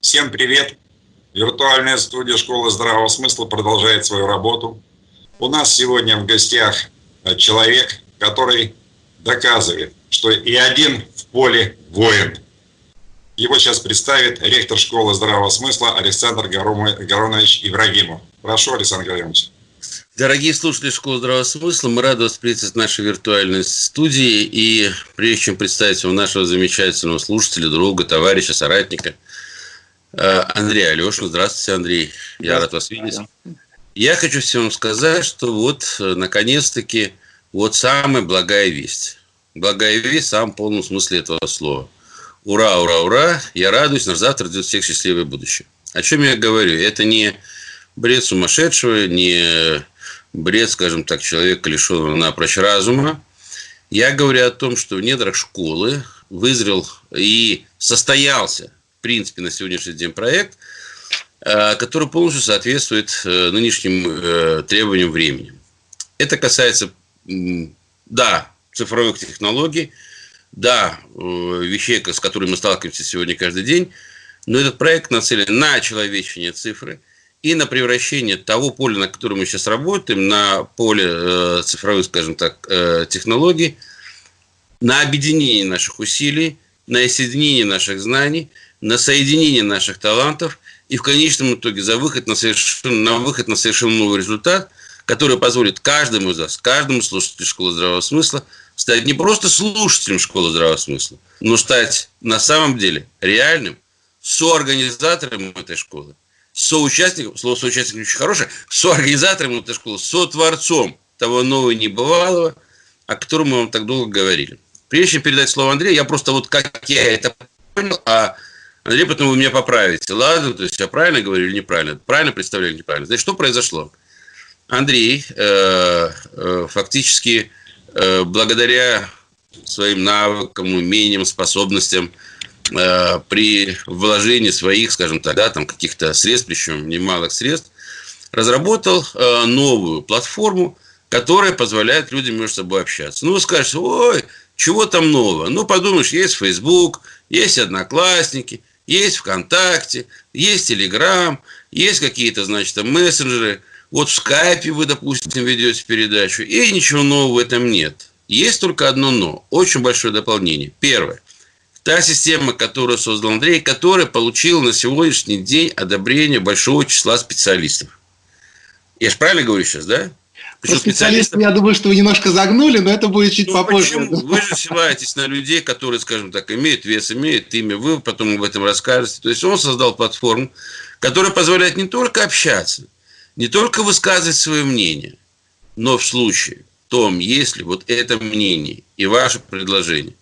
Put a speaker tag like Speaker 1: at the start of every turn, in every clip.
Speaker 1: Всем привет! Виртуальная студия Школы здравого смысла продолжает свою работу. У нас сегодня в гостях э, человек, который доказывает, что и один в поле воин. Его сейчас представит ректор Школы здравого смысла Александр Гаронович Ибрагимов. Прошу, Александр Гаврилович.
Speaker 2: Дорогие слушатели Школы здравого смысла, мы рады вас приветствовать в нашей виртуальной студии. И прежде чем представить вам нашего замечательного слушателя, друга, товарища, соратника – Андрей Алешин. Здравствуйте, Андрей. Я рад вас видеть. Я хочу всем сказать, что вот, э, наконец-таки, вот самая благая весть. Благая весть в самом полном смысле этого слова. Ура, ура, ура. Я радуюсь, наш завтра ждет всех счастливое будущее. О чем я говорю? Это не бред сумасшедшего, не бред, скажем так, человека, лишенного напрочь разума. Я говорю о том, что в недрах школы вызрел и состоялся в принципе, на сегодняшний день проект, э, который полностью соответствует э, нынешним э, требованиям времени. Это касается, да, цифровых технологий, да, вещей, с которыми мы сталкиваемся сегодня каждый день, но этот проект нацелен на очеловечение цифры и на превращение того поля, на котором мы сейчас работаем, на поле цифровых, скажем так, технологий, на объединение наших усилий, на соединение наших знаний – на соединение наших талантов и в конечном итоге за выход на, совершенно, на выход на совершенно новый результат, который позволит каждому из нас, каждому слушателю школы здравого смысла стать не просто слушателем школы здравого смысла, но стать на самом деле реальным соорганизатором этой школы, соучастником, слово соучастник очень хорошее, соорганизатором этой школы, сотворцом того нового небывалого, о котором мы вам так долго говорили. Прежде чем передать слово Андрею, я просто вот как я это понял, а Андрей, потом вы меня поправите. Ладно, то есть я правильно говорю или неправильно? Правильно представляю или неправильно? Значит, что произошло? Андрей э, э, фактически э, благодаря своим навыкам, умениям, способностям э, при вложении своих, скажем так, да, там каких-то средств, причем немалых средств, разработал э, новую платформу, которая позволяет людям между собой общаться. Ну, вы скажете, ой, чего там нового? Ну, подумаешь, есть Facebook, есть Одноклассники, есть ВКонтакте, есть Телеграм, есть какие-то, значит, мессенджеры. Вот в скайпе вы, допустим, ведете передачу, и ничего нового в этом нет. Есть только одно «но». Очень большое дополнение. Первое. Та система, которую создал Андрей, которая получила на сегодняшний день одобрение большого числа специалистов. Я же правильно говорю сейчас, да?
Speaker 3: Про специалистов, я думаю, что вы немножко загнули, но это будет чуть ну, попозже.
Speaker 2: Почему? Вы же ссылаетесь на людей, которые, скажем так, имеют вес, имеют имя, вы потом об этом расскажете. То есть он создал платформу, которая позволяет не только общаться, не только высказывать свое мнение, но в случае, в том, если вот это мнение и ваше предложение,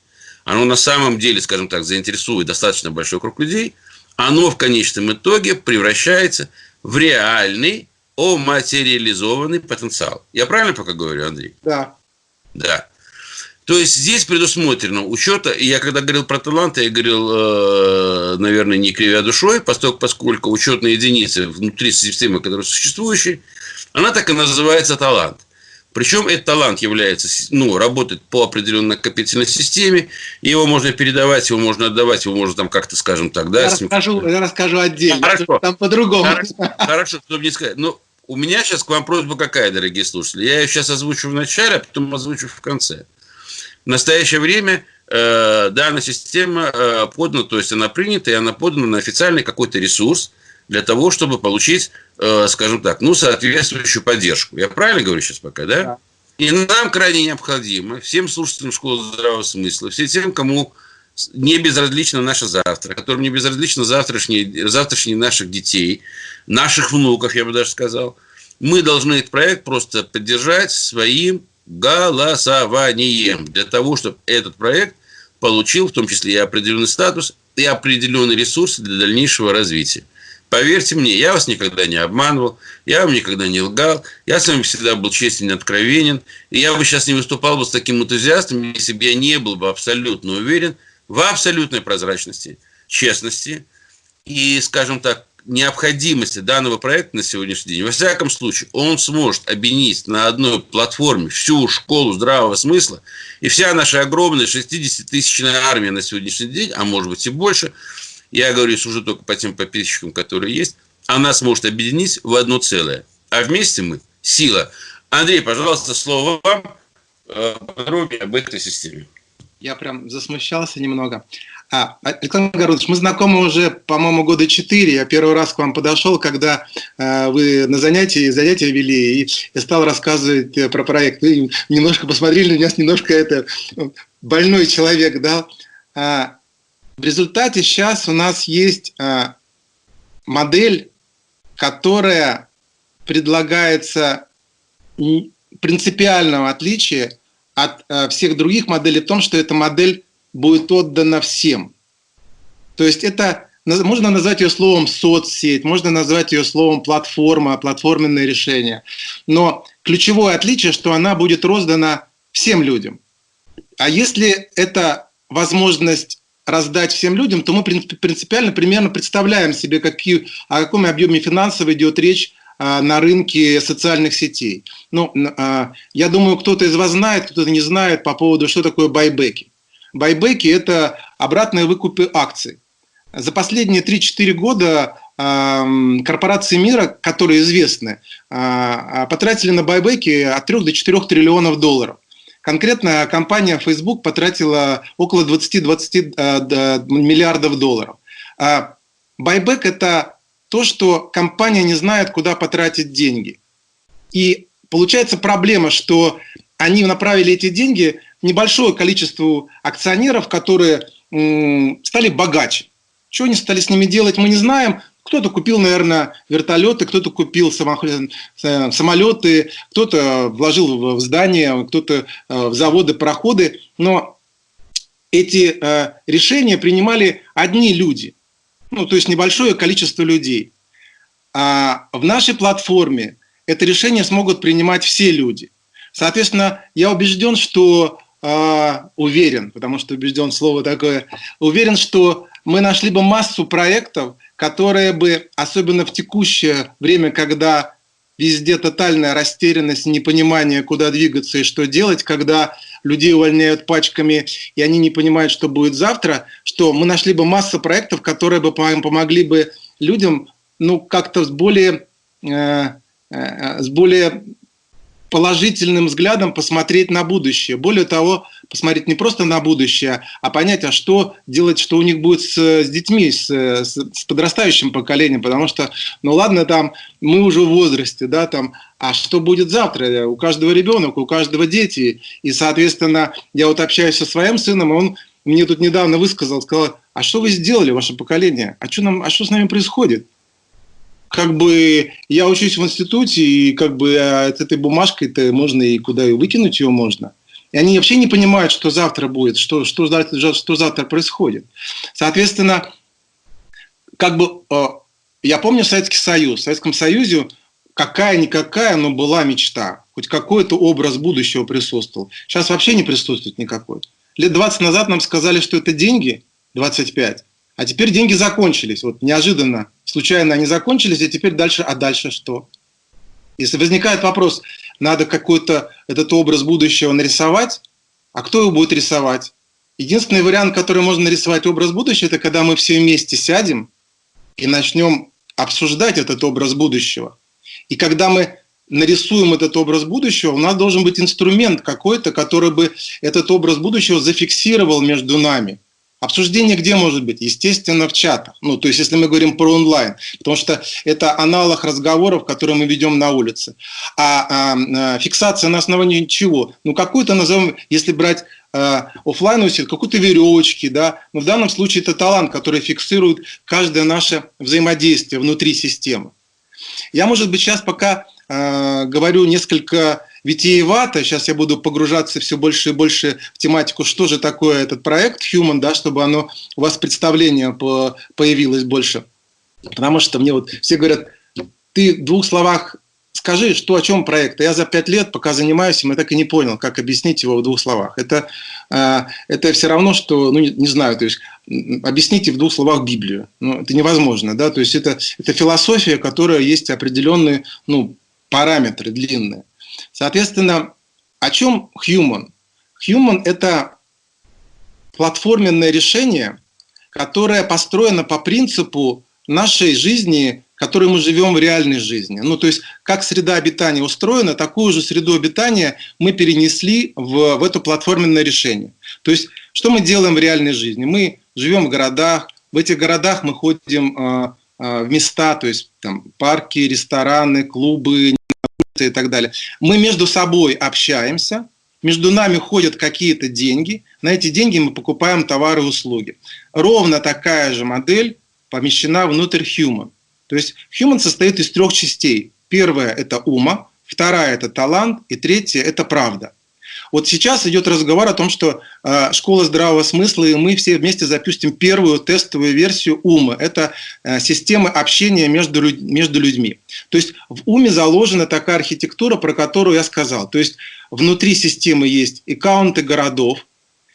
Speaker 2: оно на самом деле, скажем так, заинтересует достаточно большой круг людей, оно в конечном итоге превращается в реальный о материализованный потенциал. Я правильно пока говорю, Андрей?
Speaker 3: Да.
Speaker 2: Да. То есть здесь предусмотрено учета, и я когда говорил про таланты, я говорил, э, наверное, не кривя душой, поскольку, поскольку учетная единица внутри системы, которая существующая, она так и называется талант. Причем этот талант является, ну, работает по определенной накопительной системе, его можно передавать, его можно отдавать, его можно там как-то, скажем так, да.
Speaker 3: Я расскажу, я расскажу отдельно, Хорошо. там по-другому.
Speaker 2: Хорошо, Хорошо, чтобы не сказать. Ну, у меня сейчас к вам просьба какая, дорогие слушатели? Я ее сейчас озвучу в начале, а потом озвучу в конце. В настоящее время э, данная система э, подана, то есть она принята, и она подана на официальный какой-то ресурс для того, чтобы получить, э, скажем так, ну, соответствующую поддержку. Я правильно говорю сейчас пока, да? да. И нам крайне необходимо, всем слушателям школы здравого смысла, всем тем, кому не безразлично наше завтра, которым не безразлично завтрашние, завтрашние наших детей, наших внуков, я бы даже сказал. Мы должны этот проект просто поддержать своим голосованием для того, чтобы этот проект получил в том числе и определенный статус, и определенные ресурсы для дальнейшего развития. Поверьте мне, я вас никогда не обманывал, я вам никогда не лгал, я с вами всегда был честен и откровенен, и я бы сейчас не выступал бы с таким энтузиастом, если бы я не был бы абсолютно уверен в абсолютной прозрачности, честности и, скажем так, необходимости данного проекта на сегодняшний день, во всяком случае, он сможет объединить на одной платформе всю школу здравого смысла и вся наша огромная 60-тысячная армия на сегодняшний день, а может быть и больше, я говорю уже только по тем подписчикам, которые есть, она сможет объединить в одно целое. А вместе мы – сила. Андрей, пожалуйста, слово вам э, подробнее об этой системе.
Speaker 3: Я прям засмущался немного. А, Александр Городович, мы знакомы уже, по-моему, года четыре. Я первый раз к вам подошел, когда э, вы на занятии, занятия вели, и я стал рассказывать э, про проект. Вы немножко посмотрели на меня, немножко это больной человек, да. А, в результате сейчас у нас есть а, модель, которая предлагается принципиального отличия от а, всех других моделей в том, что эта модель будет отдана всем. То есть это можно назвать ее словом соцсеть, можно назвать ее словом платформа, платформенное решение. Но ключевое отличие, что она будет роздана всем людям. А если это возможность раздать всем людям, то мы принципиально примерно представляем себе, какие, о каком объеме финансов идет речь на рынке социальных сетей. Ну, а, я думаю, кто-то из вас знает, кто-то не знает по поводу, что такое байбеки. Байбеки – это обратные выкупы акций. За последние 3-4 года корпорации мира, которые известны, а, потратили на байбеки от 3 до 4 триллионов долларов. Конкретно компания Facebook потратила около 20-20 э, миллиардов долларов. Байбек – это то, что компания не знает, куда потратить деньги. И получается проблема, что они направили эти деньги небольшое количество акционеров, которые стали богаче. Что они стали с ними делать, мы не знаем. Кто-то купил, наверное, вертолеты, кто-то купил э, самолеты, кто-то вложил в здания, кто-то э, в заводы, проходы. Но эти э, решения принимали одни люди, ну, то есть небольшое количество людей. А в нашей платформе это решение смогут принимать все люди. Соответственно, я убежден, что э, уверен, потому что убежден слово такое, уверен, что мы нашли бы массу проектов, которые бы, особенно в текущее время, когда везде тотальная растерянность, непонимание, куда двигаться и что делать, когда людей увольняют пачками, и они не понимают, что будет завтра, что мы нашли бы массу проектов, которые бы помогли бы людям ну, как-то с более, э, э, с более положительным взглядом посмотреть на будущее. Более того, посмотреть не просто на будущее, а понять, а что делать, что у них будет с, с детьми, с, с, подрастающим поколением, потому что, ну ладно, там мы уже в возрасте, да, там, а что будет завтра? У каждого ребенка, у каждого дети. И, соответственно, я вот общаюсь со своим сыном, и он мне тут недавно высказал, сказал, а что вы сделали, ваше поколение? А что, нам, а что с нами происходит? как бы я учусь в институте, и как бы с этой бумажкой-то можно и куда и выкинуть ее можно. И они вообще не понимают, что завтра будет, что, что, что завтра происходит. Соответственно, как бы а, я помню Советский Союз. В Советском Союзе какая-никакая, но была мечта. Хоть какой-то образ будущего присутствовал. Сейчас вообще не присутствует никакой. Лет 20 назад нам сказали, что это деньги, 25. А теперь деньги закончились. Вот неожиданно, случайно они закончились, и теперь дальше, а дальше что? Если возникает вопрос, надо какой-то этот образ будущего нарисовать, а кто его будет рисовать? Единственный вариант, который можно нарисовать образ будущего, это когда мы все вместе сядем и начнем обсуждать этот образ будущего. И когда мы нарисуем этот образ будущего, у нас должен быть инструмент какой-то, который бы этот образ будущего зафиксировал между нами – Обсуждение где может быть? Естественно, в чатах. Ну, то есть, если мы говорим про онлайн, потому что это аналог разговоров, которые мы ведем на улице. А, а, а фиксация на основании чего? Ну, какую-то назовем, если брать а, офлайн усилие, какой-то веревочки, да. Но в данном случае это талант, который фиксирует каждое наше взаимодействие внутри системы. Я, может быть, сейчас пока э, говорю несколько витиевато. Сейчас я буду погружаться все больше и больше в тематику, что же такое этот проект Human, да, чтобы оно у вас представление по, появилось больше. Потому что мне вот все говорят, ты в двух словах скажи, что о чем проект. Я за пять лет, пока занимаюсь им, я так и не понял, как объяснить его в двух словах. Это, э, это все равно, что, ну, не, не знаю, то есть объясните в двух словах Библию. Ну, это невозможно, да, то есть это, это философия, которая есть определенные, ну, параметры длинные. Соответственно, о чем Human? Human – это платформенное решение, которая построена по принципу нашей жизни, которой мы живем в реальной жизни. Ну, то есть, как среда обитания устроена, такую же среду обитания мы перенесли в, в это платформенное решение. То есть, что мы делаем в реальной жизни? Мы живем в городах, в этих городах мы ходим э, э, в места, то есть там, парки, рестораны, клубы и так далее. Мы между собой общаемся, между нами ходят какие-то деньги, на эти деньги мы покупаем товары и услуги. Ровно такая же модель помещена внутрь Human. То есть Human состоит из трех частей. Первая – это ума, вторая – это талант, и третья – это правда. Вот сейчас идет разговор о том, что э, школа здравого смысла, и мы все вместе запустим первую тестовую версию ума. Это э, система общения между, между людьми. То есть в уме заложена такая архитектура, про которую я сказал. То есть внутри системы есть аккаунты городов,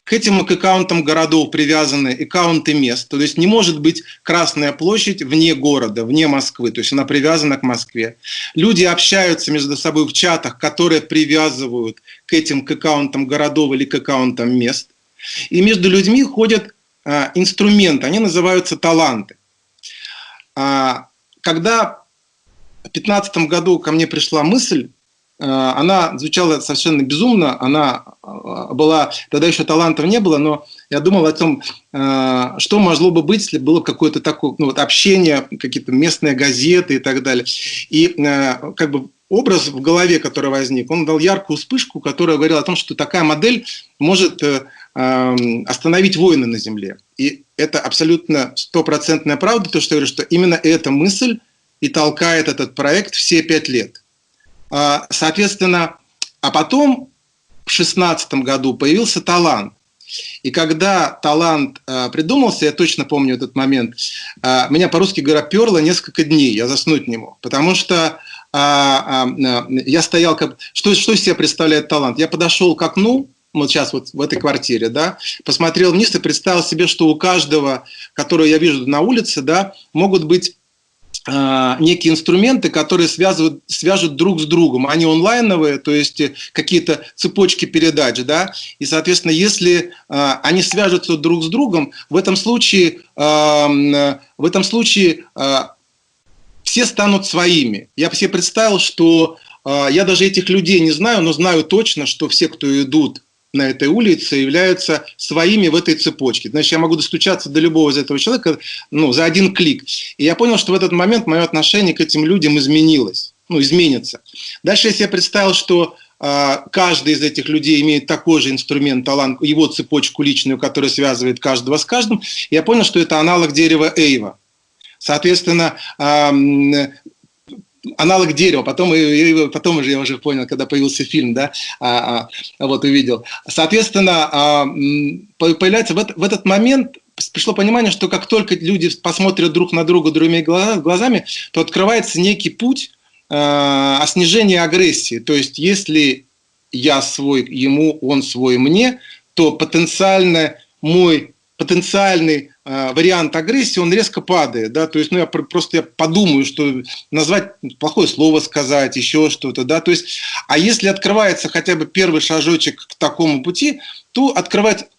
Speaker 3: к этим аккаунтам городов привязаны аккаунты мест. То есть не может быть Красная площадь вне города, вне Москвы. То есть она привязана к Москве. Люди общаются между собой в чатах, которые привязывают к этим к аккаунтам городов или к аккаунтам мест. И между людьми ходят а, инструменты, они называются таланты. А, когда в 2015 году ко мне пришла мысль она звучала совершенно безумно, она э, была, тогда еще талантов не было, но я думал о том, э, что могло бы быть, если было какое-то такое ну, вот общение, какие-то местные газеты и так далее. И как бы образ в голове, который возник, он дал яркую вспышку, которая говорила о том, что такая модель может остановить войны на Земле. И это абсолютно стопроцентная правда, то, что я говорю, что именно эта мысль и толкает этот проект все пять лет. А, соответственно, а потом в шестнадцатом году появился талант. И когда талант э, придумался, я точно помню этот момент, э, меня по-русски говоря перло несколько дней, я заснуть не мог, потому что э, э, я стоял как... Что, что из себя представляет талант? Я подошел к окну, вот сейчас вот в этой квартире, да, посмотрел вниз и представил себе, что у каждого, которого я вижу на улице, да, могут быть некие инструменты, которые связывают, свяжут друг с другом. Они онлайновые, то есть э, какие-то цепочки передач, да, и, соответственно, если э, они свяжутся друг с другом, в этом случае, э, в этом случае э, все станут своими. Я себе представил, что э, я даже этих людей не знаю, но знаю точно, что все, кто идут на этой улице являются своими в этой цепочке. Значит, я могу достучаться до любого из этого человека ну, за один клик. И я понял, что в этот момент мое отношение к этим людям изменилось, ну, изменится. Дальше я себе представил, что э, каждый из этих людей имеет такой же инструмент, талант, его цепочку личную, которая связывает каждого с каждым. Я понял, что это аналог дерева Эйва. Соответственно, аналог дерева. Потом, и, потом уже я уже понял, когда появился фильм, да, а, а, вот увидел. Соответственно, а, появляется в, это, в этот момент пришло понимание, что как только люди посмотрят друг на друга другими глазами, то открывается некий путь э, о снижении агрессии. То есть, если я свой ему, он свой мне, то потенциально мой потенциальный э, вариант агрессии, он резко падает, да, то есть, ну, я просто я подумаю, что назвать плохое слово сказать, еще что-то, да, то есть, а если открывается хотя бы первый шажочек к такому пути, то открывать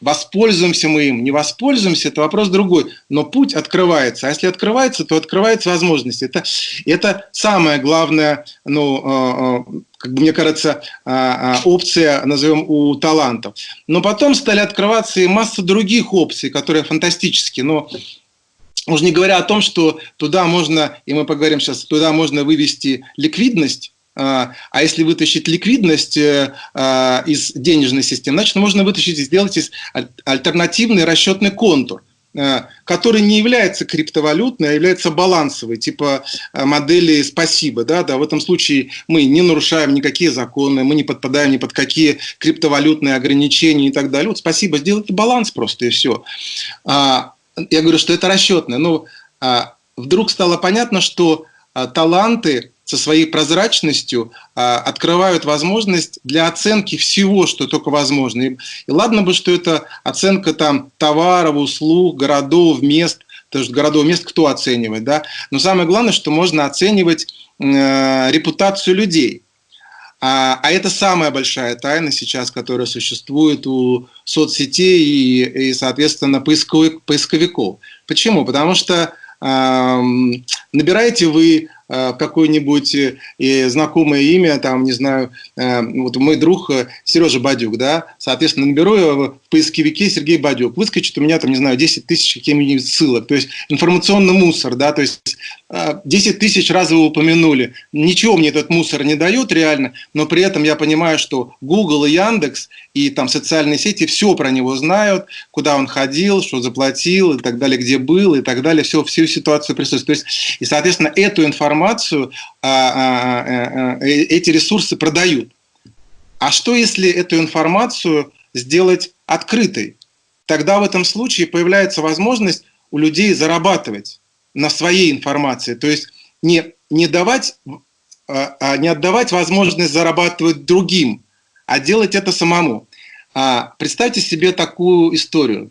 Speaker 3: Воспользуемся мы им, не воспользуемся, это вопрос другой. Но путь открывается. А если открывается, то открывается возможность. Это, это самая главная, ну, а, а, как бы мне кажется, а, опция, назовем, у талантов. Но потом стали открываться и масса других опций, которые фантастические. Но уже не говоря о том, что туда можно, и мы поговорим сейчас, туда можно вывести ликвидность, а, а если вытащить ликвидность э, а, из денежной системы, значит, можно вытащить и сделать из альтернативный расчетный контур э, который не является криптовалютной, а является балансовой, типа э, модели «спасибо». Да? Да, в этом случае мы не нарушаем никакие законы, мы не подпадаем ни под какие криптовалютные ограничения и так далее. Вот «спасибо» сделайте баланс просто, и все. Я говорю, что это расчетное. Но вдруг стало понятно, что таланты со своей прозрачностью а, открывают возможность для оценки всего, что только возможно. И, и ладно бы, что это оценка там товаров, услуг, городов, мест, потому что городов, мест кто оценивает, да? Но самое главное, что можно оценивать э, репутацию людей. А, а это самая большая тайна сейчас, которая существует у соцсетей и, и соответственно, поисковик, поисковиков. Почему? Потому что э, набираете вы какое-нибудь э, знакомое имя, там, не знаю, э, вот мой друг Сережа Бадюк, да, соответственно, наберу его в поисковике Сергей Бадюк, выскочит у меня, там, не знаю, 10 тысяч каких-нибудь ссылок, то есть информационный мусор, да, то есть 10 тысяч раз вы упомянули, ничего мне этот мусор не дает реально, но при этом я понимаю, что Google и Яндекс и там социальные сети все про него знают, куда он ходил, что заплатил и так далее, где был и так далее, все, всю ситуацию присутствует. То есть, и, соответственно, эту информацию а, а, а, а, эти ресурсы продают. А что, если эту информацию сделать открытой? Тогда в этом случае появляется возможность у людей зарабатывать на своей информации. То есть не, не, давать, а, а не отдавать возможность зарабатывать другим, а делать это самому. А, представьте себе такую историю.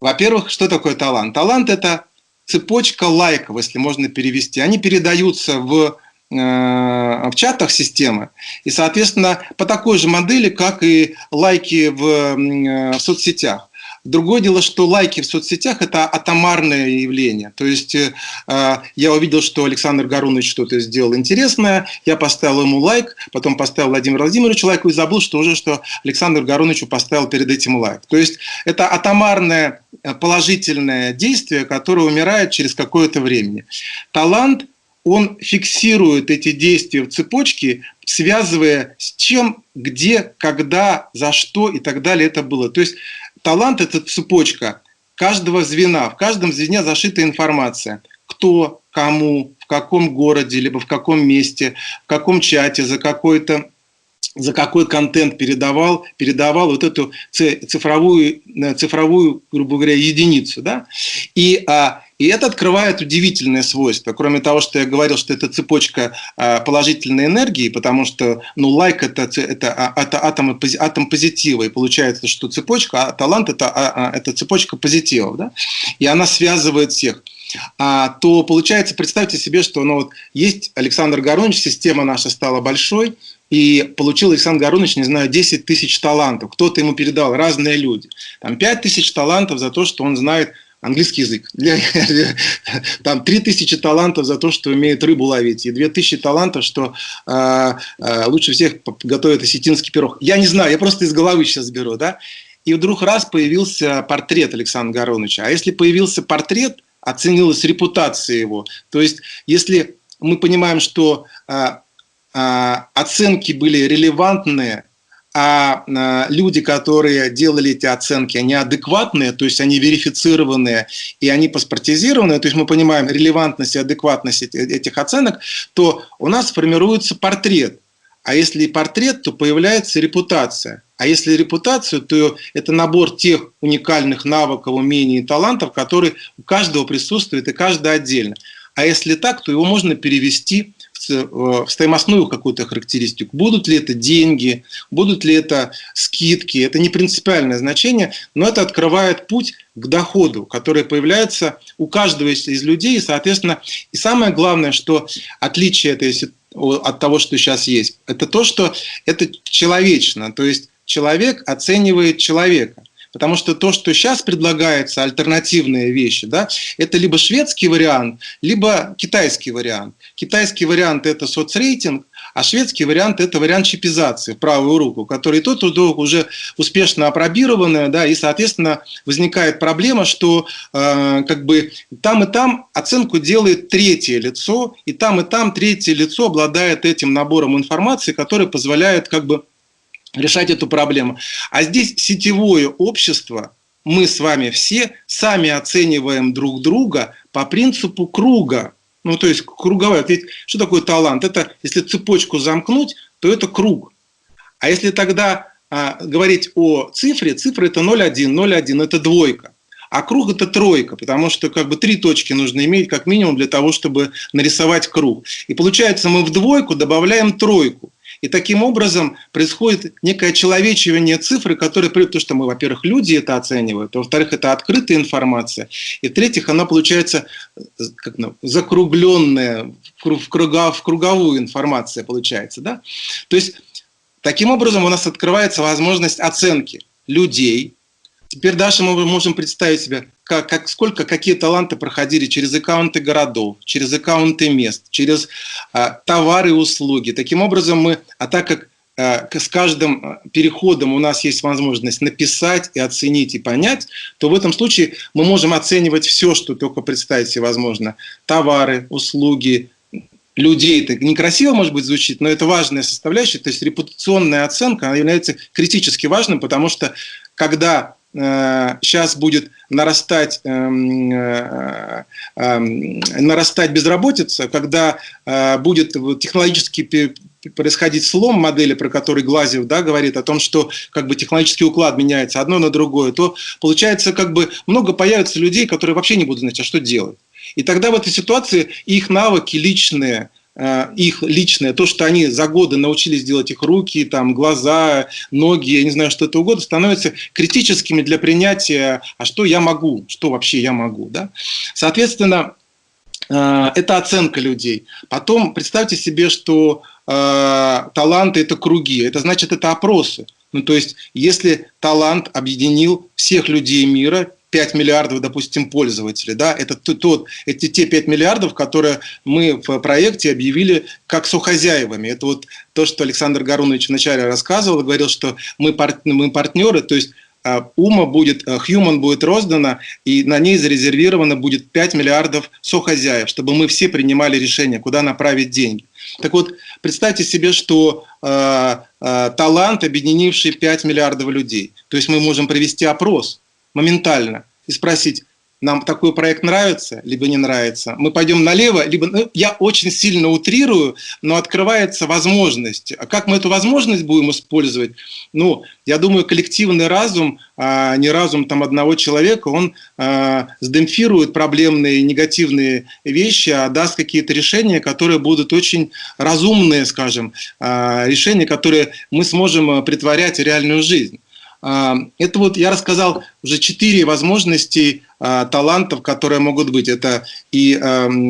Speaker 3: Во-первых, что такое талант? Талант – это цепочка лайков, если можно перевести. Они передаются в, э, в чатах системы. И, соответственно, по такой же модели, как и лайки в, э, в соцсетях. Другое дело, что лайки в соцсетях – это атомарное явление. То есть э, я увидел, что Александр Гарунович что-то сделал интересное, я поставил ему лайк, потом поставил Владимиру Владимировичу лайк и забыл, что уже что Александр Гаруновичу поставил перед этим лайк. То есть это атомарное э, положительное действие, которое умирает через какое-то время. Талант он фиксирует эти действия в цепочке, связывая с чем, где, когда, за что и так далее это было. То есть талант – это цепочка каждого звена. В каждом звене зашита информация. Кто, кому, в каком городе, либо в каком месте, в каком чате, за какой-то за какой контент передавал, передавал вот эту цифровую, цифровую грубо говоря, единицу. Да? И а, и это открывает удивительное свойство. Кроме того, что я говорил, что это цепочка а, положительной энергии, потому что ну, лайк это, это, а, это атом, атом позитива. И получается, что цепочка, а талант это, а, это цепочка позитива. Да? И она связывает всех а, то получается, представьте себе, что ну, вот есть Александр Горунович, система наша стала большой, и получил Александр Горунович, не знаю, 10 тысяч талантов. Кто-то ему передал, разные люди. Там 5 тысяч талантов за то, что он знает английский язык. Там 3000 талантов за то, что умеет рыбу ловить, и 2000 талантов, что э, э, лучше всех готовит осетинский пирог. Я не знаю, я просто из головы сейчас беру, да? И вдруг раз появился портрет Александра Гороновича. А если появился портрет, оценилась репутация его. То есть, если мы понимаем, что э, э, оценки были релевантные, а, а люди, которые делали эти оценки, они адекватные, то есть они верифицированные и они паспортизированные, то есть мы понимаем релевантность и адекватность этих оценок, то у нас формируется портрет. А если портрет, то появляется репутация. А если репутацию, то это набор тех уникальных навыков, умений и талантов, которые у каждого присутствуют и каждый отдельно. А если так, то его можно перевести в стоимостную какую-то характеристику. Будут ли это деньги, будут ли это скидки, это не принципиальное значение, но это открывает путь к доходу, который появляется у каждого из людей, и, соответственно, и самое главное, что отличие этой от того, что сейчас есть, это то, что это человечно, то есть человек оценивает человека. Потому что то, что сейчас предлагается, альтернативные вещи, да, это либо шведский вариант, либо китайский вариант. Китайский вариант – это соцрейтинг, а шведский вариант – это вариант чипизации в правую руку, который тот уже успешно опробированы, да, и, соответственно, возникает проблема, что э, как бы там и там оценку делает третье лицо, и там и там третье лицо обладает этим набором информации, который позволяет как бы решать эту проблему. А здесь сетевое общество, мы с вами все сами оцениваем друг друга по принципу круга. Ну, то есть круговая. Ведь что такое талант? Это, если цепочку замкнуть, то это круг. А если тогда а, говорить о цифре, цифра это 0,1, 0,1 это двойка. А круг это тройка, потому что как бы три точки нужно иметь как минимум для того, чтобы нарисовать круг. И получается мы в двойку добавляем тройку. И таким образом происходит некое человечивание цифры, которые, потому что мы, во-первых, люди это оценивают, во-вторых, это открытая информация, и в-третьих, она получается как, ну, закругленная в, круга, в круговую информация получается. Да? То есть таким образом у нас открывается возможность оценки людей. Теперь дальше мы можем представить себе, как, как, сколько, какие таланты проходили через аккаунты городов, через аккаунты мест, через а, товары и услуги. Таким образом мы, а так как а, с каждым а, переходом у нас есть возможность написать и оценить и понять, то в этом случае мы можем оценивать все, что только представить себе возможно. Товары, услуги, людей. Это некрасиво, может быть, звучит, но это важная составляющая. То есть репутационная оценка она является критически важным, потому что когда сейчас э, будет нарастать, эм, э, эм, нарастать безработица, когда э, будет технологически происходить слом модели, про который Глазев да, говорит, о том, что как бы технологический уклад меняется одно на другое, то получается как бы много появится людей, которые вообще не будут знать, а что делать. И тогда в этой ситуации их навыки личные, их личное, то, что они за годы научились делать их руки, там, глаза, ноги, я не знаю, что это угодно, становятся критическими для принятия, а что я могу, что вообще я могу. Да? Соответственно, э, это оценка людей. Потом представьте себе, что э, таланты – это круги, это значит, это опросы. Ну, то есть, если талант объединил всех людей мира, 5 миллиардов, допустим, пользователей. Да? Это тот, эти те 5 миллиардов, которые мы в проекте объявили как сохозяевами. Это вот то, что Александр Гарунович вначале рассказывал, говорил, что мы, пар, мы партнеры, то есть а, Ума будет, а, Human будет роздана, и на ней зарезервировано будет 5 миллиардов сохозяев, чтобы мы все принимали решение, куда направить деньги. Так вот, представьте себе, что э, э, талант, объединивший 5 миллиардов людей. То есть мы можем провести опрос – моментально и спросить, нам такой проект нравится, либо не нравится. Мы пойдем налево, либо... Ну, я очень сильно утрирую, но открывается возможность. А как мы эту возможность будем использовать? Ну, я думаю, коллективный разум, а не разум там одного человека, он а, сдемпфирует проблемные негативные вещи, а даст какие-то решения, которые будут очень разумные, скажем, а, решения, которые мы сможем а, притворять в реальную жизнь. Это вот я рассказал уже четыре возможности а, талантов, которые могут быть. Это и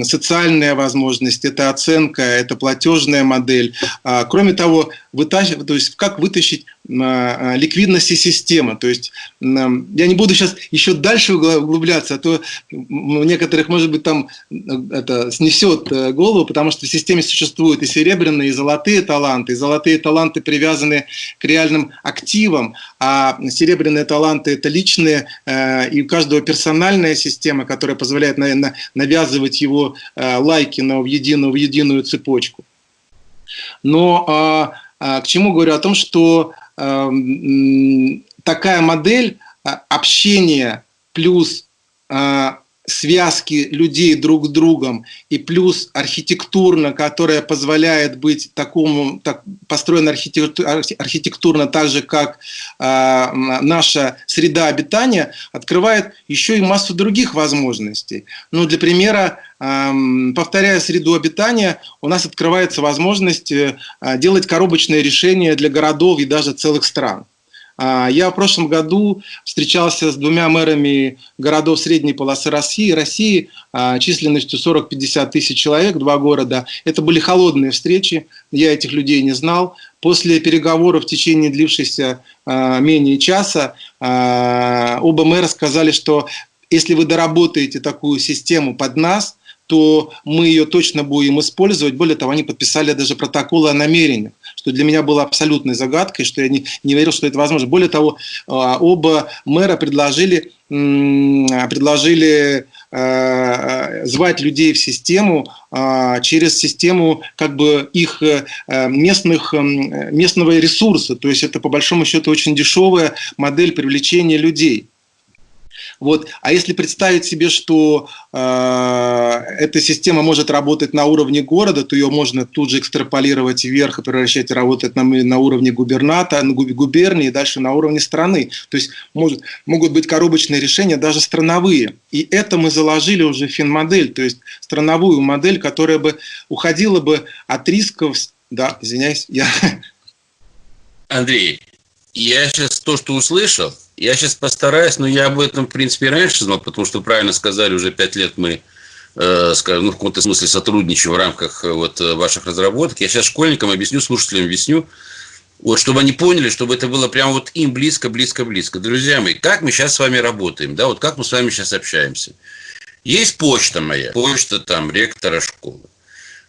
Speaker 3: социальная возможность, это оценка, это платежная модель. А, кроме того, вытащить, то есть как вытащить ликвидности системы. То есть я не буду сейчас еще дальше углубляться, а то у некоторых, может быть, там это снесет э, голову, потому что в системе существуют и серебряные, и золотые таланты. И золотые таланты привязаны к реальным активам, а серебряные таланты – это личные, э, и у каждого персональная система, которая позволяет навязывать его э, лайки в единую, в единую цепочку. Но а, а, к чему говорю? О том, что такая модель а, общения плюс связки людей друг с другом и плюс архитектурно, которая позволяет быть такому, так, построена архитектурно так же, как э, наша среда обитания, открывает еще и массу других возможностей. Ну, для примера, э, повторяя среду обитания, у нас открывается возможность э, делать коробочные решения для городов и даже целых стран. А, я в прошлом году встречался с двумя мэрами городов средней полосы России, России а, численностью 40-50 тысяч человек, два города. Это были холодные встречи, я этих людей не знал. После переговоров в течение длившейся а, менее часа оба мэра сказали, что если вы доработаете такую систему под нас, то мы ее точно будем использовать. Более того, они подписали даже протоколы о намерениях что для меня было абсолютной загадкой, что я не, не верил, что это возможно. Более того, а, оба мэра предложили, предложили а, звать людей в систему а, через систему как бы их э, местных, местного ресурса. То есть это по большому счету очень дешевая модель привлечения людей. Вот. А если представить себе, что э, эта система может работать на уровне города, то ее можно тут же экстраполировать вверх и превращать работать на, на уровне губерната, на губернии и дальше на уровне страны. То есть может, могут быть коробочные решения даже страновые. И это мы заложили уже в финмодель, то есть страновую модель, которая бы уходила бы от рисков. Да, извиняюсь, я...
Speaker 2: Андрей, я сейчас то, что услышал, я сейчас постараюсь, но я об этом, в принципе, раньше знал, потому что, правильно сказали, уже пять лет мы, э, скажем, ну, в каком-то смысле сотрудничаем в рамках э, вот, э, ваших разработок. Я сейчас школьникам объясню, слушателям объясню, Вот, чтобы они поняли, чтобы это было прямо вот им близко, близко, близко. Друзья мои, как мы сейчас с вами работаем, да, вот как мы с вами сейчас общаемся. Есть почта моя, почта там ректора школы.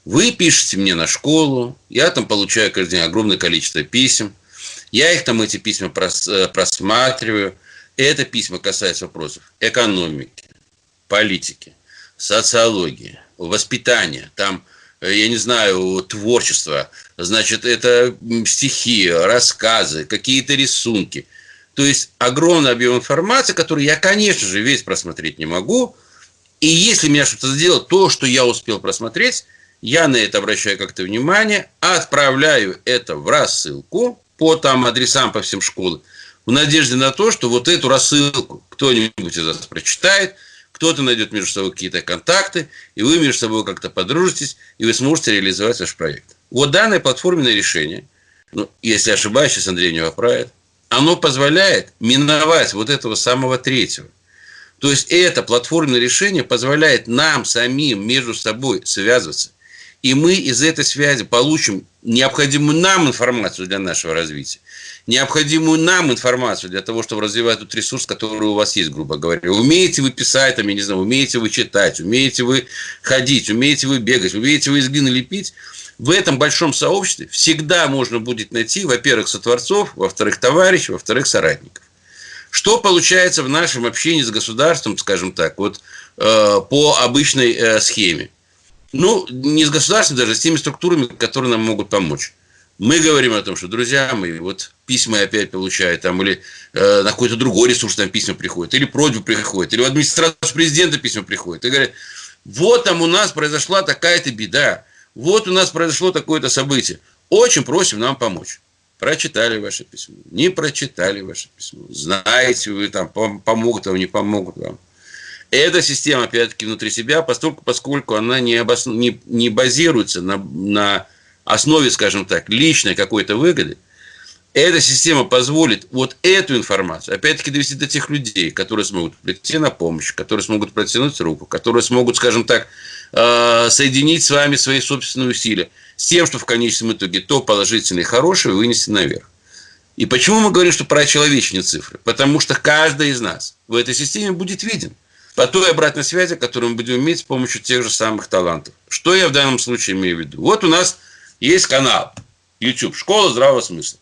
Speaker 2: Вы пишете мне на школу, я там получаю каждый день огромное количество писем, я их там, эти письма э, просматриваю. Это письма касается вопросов экономики, политики, социологии, воспитания, там, э, я не знаю, творчества, значит, это стихи, рассказы, какие-то рисунки. То есть огромный объем информации, который я, конечно же, весь просмотреть не могу. И если меня что-то сделать, то, что я успел просмотреть, я на это обращаю как-то внимание, отправляю это в рассылку по там адресам по всем школам, в надежде на то, что вот эту рассылку кто-нибудь из вас прочитает, кто-то найдет между собой какие-то контакты, и вы между собой как-то подружитесь, и вы сможете реализовать ваш проект. Вот данное платформенное решение, ну, если ошибаюсь, сейчас Андрей не поправит, оно позволяет миновать вот этого самого третьего. То есть это платформенное решение позволяет нам самим между собой связываться и мы из этой связи получим необходимую нам информацию для нашего развития, необходимую нам информацию для того, чтобы развивать тот ресурс, который у вас есть, грубо говоря. Умеете вы писать, там, я не знаю, умеете вы читать, умеете вы ходить, умеете вы бегать, умеете вы из глины лепить, в этом большом сообществе всегда можно будет найти, во-первых, сотворцов, во-вторых, товарищей, во-вторых, соратников. Что получается в нашем общении с государством, скажем так, вот э, по обычной э, схеме? Ну, не с государством даже, с теми структурами, которые нам могут помочь. Мы говорим о том, что, друзья мои, вот письма опять получают, там, или э, на какой-то другой ресурс там письма приходят, или просьбы приходят, или в администрацию президента письма приходят. И говорят, вот там у нас произошла такая-то беда, вот у нас произошло такое-то событие. Очень просим нам помочь. Прочитали ваше письмо, не прочитали ваше письмо. Знаете вы там, помогут вам, не помогут вам. Эта система, опять-таки, внутри себя, поскольку, поскольку она не, обос... не, не базируется на, на основе, скажем так, личной какой-то выгоды, эта система позволит вот эту информацию, опять-таки, довести до тех людей, которые смогут прийти на помощь, которые смогут протянуть руку, которые смогут, скажем так, э, соединить с вами свои собственные усилия, с тем, что в конечном итоге то положительное и хорошее вынести наверх. И почему мы говорим, что про человечные цифры? Потому что каждый из нас в этой системе будет виден – по той обратной связи, которую мы будем иметь с помощью тех же самых талантов. Что я в данном случае имею в виду? Вот у нас есть канал YouTube «Школа здравого смысла».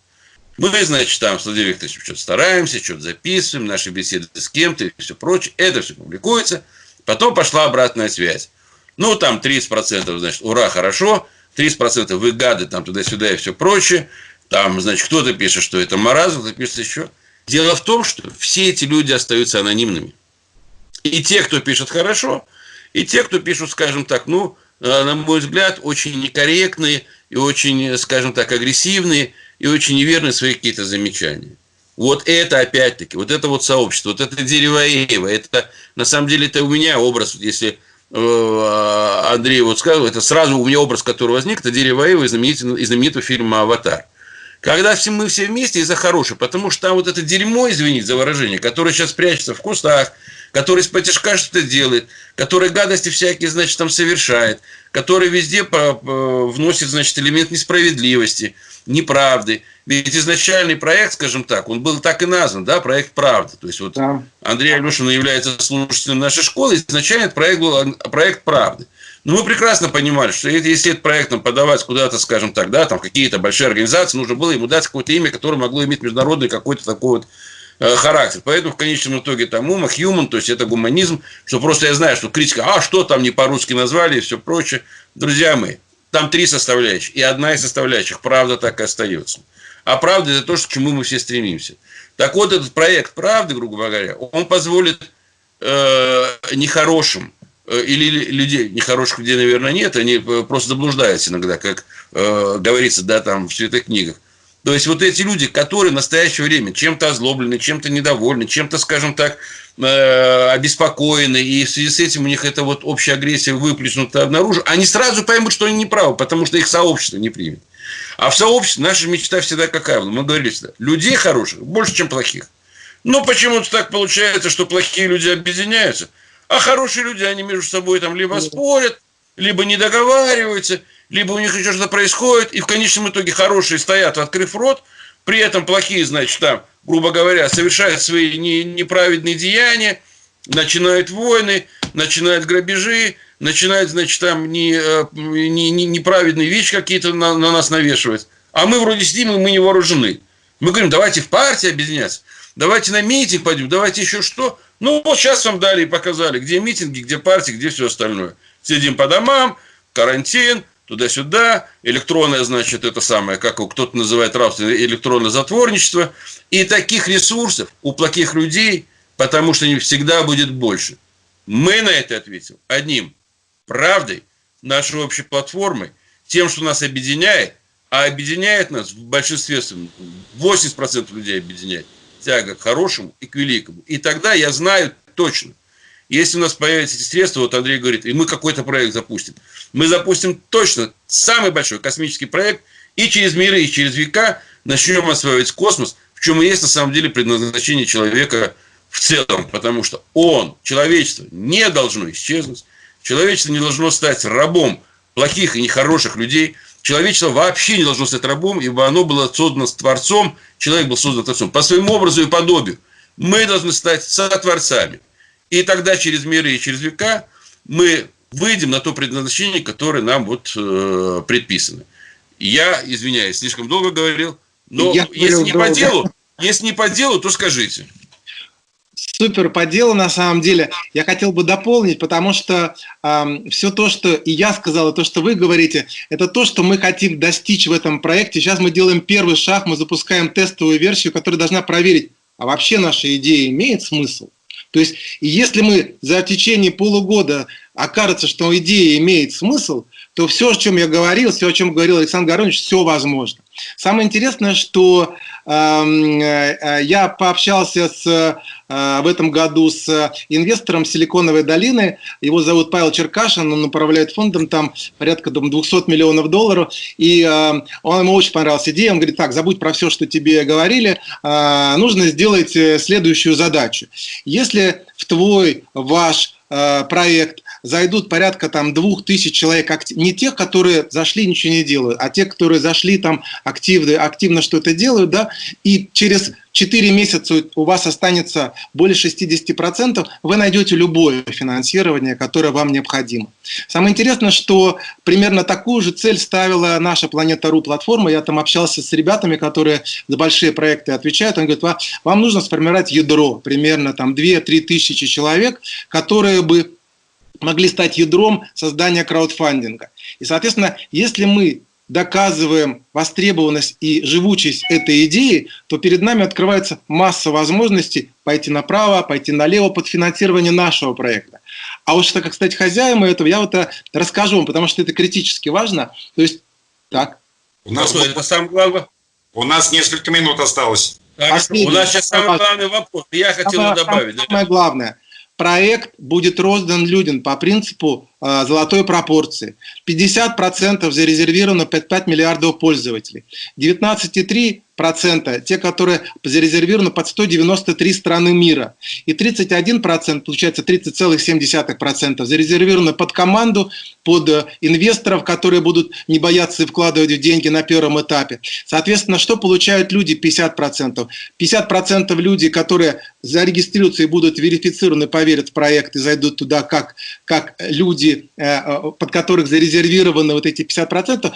Speaker 2: Мы, значит, там с Владимиром Викторовичем что-то стараемся, что-то записываем, наши беседы с кем-то и все прочее. Это все публикуется. Потом пошла обратная связь. Ну, там 30%, значит, ура, хорошо. 30% вы гады, там туда-сюда и все прочее. Там, значит, кто-то пишет, что это маразм, кто-то пишет еще. Дело в том, что все эти люди остаются анонимными. И те, кто пишет хорошо, и те, кто пишут, скажем так, ну, э, на мой взгляд, очень некорректные и очень, скажем так, агрессивные и очень неверные свои какие-то замечания. Вот это опять-таки, вот это вот сообщество, вот это дерево Эйва, это на самом деле это у меня образ, если э, Андрей вот сказал, это сразу у меня образ, который возник, это дерево Эйва из знаменитого, из знаменитого фильма «Аватар». Когда все, мы все вместе из-за хорошего, потому что там вот это дерьмо, извините за выражение, которое сейчас прячется в кустах, который из потяжка что-то делает, который гадости всякие, значит, там совершает, который везде вносит, значит, элемент несправедливости, неправды. Ведь изначальный проект, скажем так, он был так и назван, да, проект «Правда». То есть, вот да. Андрей Алешин является слушателем нашей школы, изначально этот проект был проект «Правды». Но мы прекрасно понимали, что если этот проект нам подавать куда-то, скажем так, да, там какие-то большие организации, нужно было ему дать какое-то имя, которое могло иметь международный какой-то такой вот характер. Поэтому в конечном итоге там ума, human, то есть это гуманизм, что просто я знаю, что критика, а что там не по-русски назвали и все прочее. Друзья мои, там три составляющих, и одна из составляющих, правда, так и остается. А правда это то, к чему мы все стремимся. Так вот, этот проект правды, грубо говоря, он позволит э, нехорошим э, или людей, нехороших людей, наверное, нет, они э, просто заблуждаются иногда, как э, говорится, да, там в святых книгах. То есть вот эти люди, которые в настоящее время чем-то озлоблены, чем-то недовольны, чем-то, скажем так, э, обеспокоены, и в связи с этим у них эта вот общая агрессия выплеснута наружу, они сразу поймут, что они неправы, потому что их сообщество не примет. А в сообществе наша мечта всегда какая была? Мы говорили всегда, людей хороших больше, чем плохих. Но почему-то так получается, что плохие люди объединяются, а хорошие люди, они между собой там либо спорят, либо не договариваются, либо у них еще что-то происходит, и в конечном итоге хорошие стоят, открыв рот, при этом плохие, значит, там, грубо говоря, совершают свои неправедные деяния, начинают войны, начинают грабежи, начинают, значит, там не, э, не, не, неправедные вещи какие-то на, на нас навешивать. А мы вроде сидим, и мы не вооружены. Мы говорим, давайте в партии объединяться, давайте на митинг пойдем, давайте еще что. Ну, вот сейчас вам дали и показали, где митинги, где партии, где все остальное. Сидим по домам, карантин, туда-сюда, электронное, значит, это самое, как кто-то называет рабство, электронное затворничество. И таких ресурсов у плохих людей, потому что не всегда будет больше. Мы на это ответим одним правдой, нашей общей платформой, тем, что нас объединяет, а объединяет нас в большинстве 80% людей объединяет тяга к хорошему и к великому. И тогда я знаю точно, если у нас появятся эти средства, вот Андрей говорит, и мы какой-то проект запустим, мы запустим точно самый большой космический проект, и через миры, и через века начнем осваивать космос, в чем и есть на самом деле предназначение человека в целом, потому что он, человечество, не должно исчезнуть, человечество не должно стать рабом плохих и нехороших людей, человечество вообще не должно стать рабом, ибо оно было создано Творцом, человек был создан Творцом, по своему образу и подобию. Мы должны стать сотворцами. И тогда через миры и через века мы выйдем на то предназначение, которое нам вот э, предписано. Я, извиняюсь, слишком долго говорил, но Я если не долго. по делу, если не по делу, то скажите.
Speaker 3: Супер по делу, на самом деле. Я хотел бы дополнить, потому что э, все то, что и я сказал, и то, что вы говорите, это то, что мы хотим достичь в этом проекте. Сейчас мы делаем первый шаг, мы запускаем тестовую версию, которая должна проверить, а вообще наша идея имеет смысл. То есть, если мы за течение полугода окажется, что идея имеет смысл, то все, о чем я говорил, все, о чем говорил Александр Горович, все возможно. Самое интересное, что я пообщался с, э, в этом году с инвестором Силиконовой долины. Его зовут Павел Черкашин, он управляет фондом, там порядка 200 миллионов долларов. И э, он, ему очень понравилась идея. Он говорит, так, забудь про все, что тебе говорили, э, нужно сделать э, следующую задачу. Если в твой, ваш э, проект зайдут порядка там двух тысяч человек, не тех, которые зашли ничего не делают, а те, которые зашли там активно, активно что-то делают, да, и через 4 месяца у вас останется более 60%, вы найдете любое финансирование, которое вам необходимо. Самое интересное, что примерно такую же цель ставила наша Планета.ру платформа. Я там общался с ребятами, которые за большие проекты отвечают. Он говорит, вам нужно сформировать ядро, примерно там 2-3 тысячи человек, которые бы могли стать ядром создания краудфандинга. И, соответственно, если мы доказываем востребованность и живучесть этой идеи, то перед нами открывается масса возможностей пойти направо, пойти налево под финансирование нашего проекта. А уж так как стать хозяином этого, я вот это расскажу вам, потому что это критически важно. То есть, так.
Speaker 1: У нас, это самое главное. У нас несколько минут осталось.
Speaker 2: у нас сейчас самый главный вопрос. Я хотел самое, добавить.
Speaker 3: Самое главное проект будет роздан людям по принципу золотой пропорции. 50% зарезервировано под 5 миллиардов пользователей. 19,3 процента, те, которые зарезервированы под 193 страны мира. И 31 процент, получается 30,7 процентов, зарезервированы под команду, под э, инвесторов, которые будут не бояться вкладывать деньги на первом этапе. Соответственно, что получают люди? 50 процентов. 50 процентов люди, которые зарегистрируются и будут верифицированы, поверят в проект и зайдут туда как, как люди, э, э, под которых зарезервированы вот эти 50 процентов,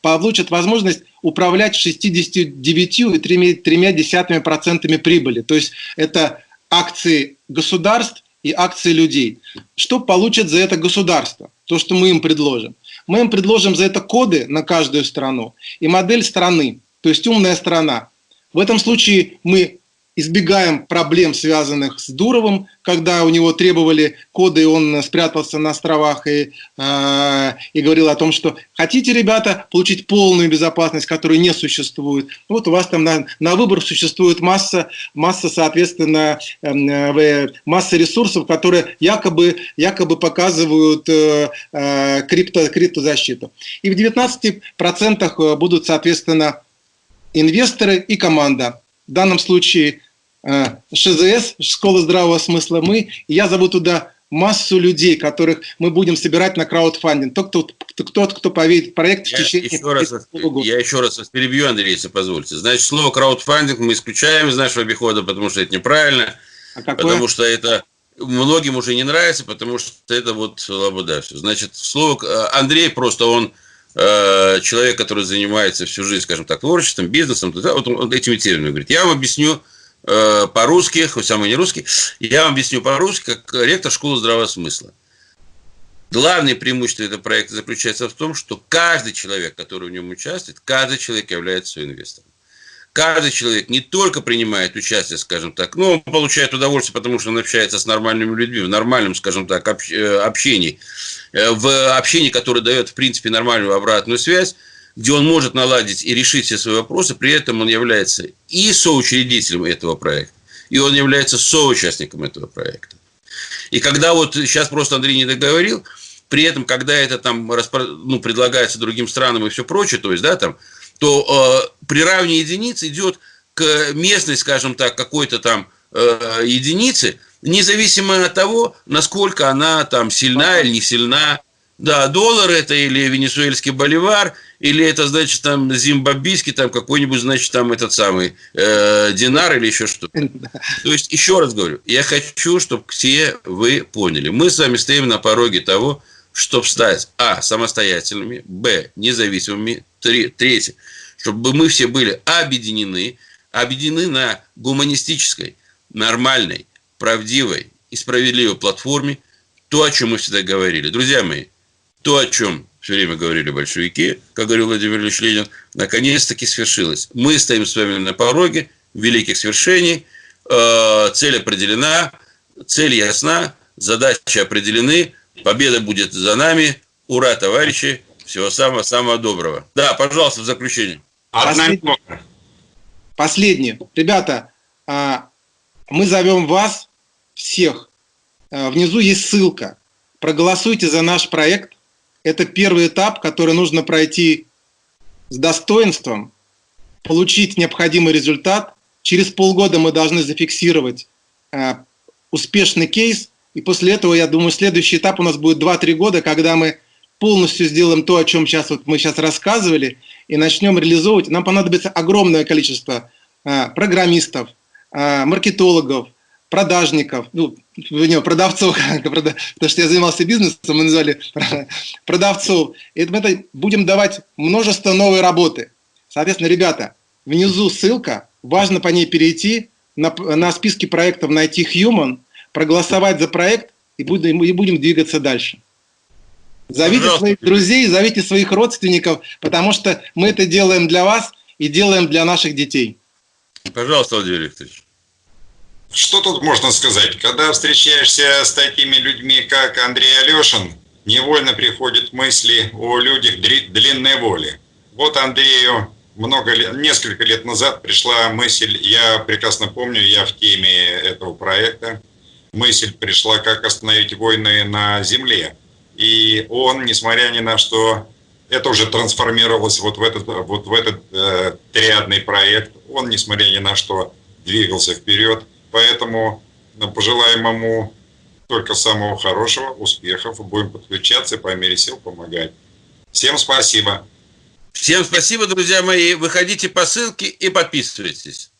Speaker 3: получат возможность управлять 69,3% прибыли. То есть это акции государств и акции людей. Что получит за это государство? То, что мы им предложим. Мы им предложим за это коды на каждую страну и модель страны, то есть умная страна. В этом случае мы избегаем проблем, связанных с Дуровым, когда у него требовали коды, и он спрятался на островах и, э, и говорил о том, что хотите, ребята, получить полную безопасность, которой не существует. Вот у вас там на, на выбор существует масса, масса соответственно, э, масса ресурсов, которые якобы, якобы показывают э, э, крипто, криптозащиту. И в 19% будут, соответственно, инвесторы и команда в данном случае э, ШЗС, Школа здравого смысла мы, и я зову туда массу людей, которых мы будем собирать на краудфандинг. Тот, кто, тот, кто поверит в проект
Speaker 2: я
Speaker 3: в течение
Speaker 2: еще раз, Я еще раз вас перебью, Андрей, если позволите. Значит, слово краудфандинг мы исключаем из нашего обихода, потому что это неправильно. А какое? Потому что это многим уже не нравится, потому что это вот лабуда все. Значит, слово э, Андрей просто он э, человек, который занимается всю жизнь, скажем так, творчеством, бизнесом, вот он этими терминами говорит. Я вам объясню э, по-русски, хоть самый не русский, я вам объясню по-русски, как ректор школы здравого смысла. Главное преимущество этого проекта заключается в том, что каждый человек, который в нем участвует, каждый человек является инвестором каждый человек не только принимает участие, скажем так, но он получает удовольствие, потому что он общается с нормальными людьми, в нормальном, скажем так, э, общении, э, в общении, которое дает, в принципе, нормальную обратную связь, где он может наладить и решить все свои вопросы, при этом он является и соучредителем этого проекта, и он является соучастником этого проекта. И когда вот сейчас просто Андрей не договорил, при этом, когда это там ну, предлагается другим странам и все прочее, то есть, да, там, то э, приравнивание единиц идет к местной, скажем так, какой-то там э, единице, независимо от того, насколько она там сильна или не сильна. Да, доллар это или венесуэльский боливар, или это, значит, там зимбабвийский, там какой-нибудь, значит, там этот самый э, динар или еще что-то. То есть, еще раз говорю, я хочу, чтобы все вы поняли. Мы с вами стоим на пороге того, чтобы стать, а, самостоятельными, б, независимыми, три, третье, чтобы мы все были объединены, объединены на гуманистической, нормальной, правдивой и справедливой платформе, то, о чем мы всегда говорили. Друзья мои, то, о чем все время говорили большевики, как говорил Владимир Ильич Ленин, наконец-таки свершилось. Мы стоим с вами на пороге великих свершений, э, цель определена, цель ясна, задачи определены, победа будет за нами. Ура, товарищи! Всего самого-самого доброго. Да, пожалуйста, в заключение.
Speaker 3: Одна. Последнее. Ребята, а, мы зовем вас всех. А, внизу есть ссылка. Проголосуйте за наш проект. Это первый этап, который нужно пройти с достоинством, получить необходимый результат. Через полгода мы должны зафиксировать а, успешный кейс. И после этого, я думаю, следующий этап у нас будет 2-3 года, когда мы полностью сделаем то, о чем сейчас вот мы сейчас рассказывали, и начнем реализовывать, нам понадобится огромное количество а, программистов, а, маркетологов, продажников, ну, не, продавцов, потому что я занимался бизнесом, мы назвали продавцов. И мы будем давать множество новой работы. Соответственно, ребята, внизу ссылка, важно по ней перейти, на, на списке проектов найти Human, проголосовать за проект и будем, и будем двигаться дальше. Зовите своих друзей, зовите своих родственников, потому что мы это делаем для вас и делаем для наших детей.
Speaker 2: Пожалуйста, Владимир Викторович.
Speaker 1: Что тут можно сказать? Когда встречаешься с такими людьми, как Андрей Алешин, невольно приходят мысли о людях длинной воли. Вот Андрею много лет, несколько лет назад пришла мысль, я прекрасно помню, я в теме этого проекта, мысль пришла, как остановить войны на земле. И он, несмотря ни на что, это уже трансформировалось вот в этот, вот в этот э, триадный проект. Он, несмотря ни на что, двигался вперед. Поэтому ну, пожелаем ему только самого хорошего, успехов. Будем подключаться и по мере сил помогать. Всем спасибо.
Speaker 2: Всем спасибо, друзья мои. Выходите по ссылке и подписывайтесь.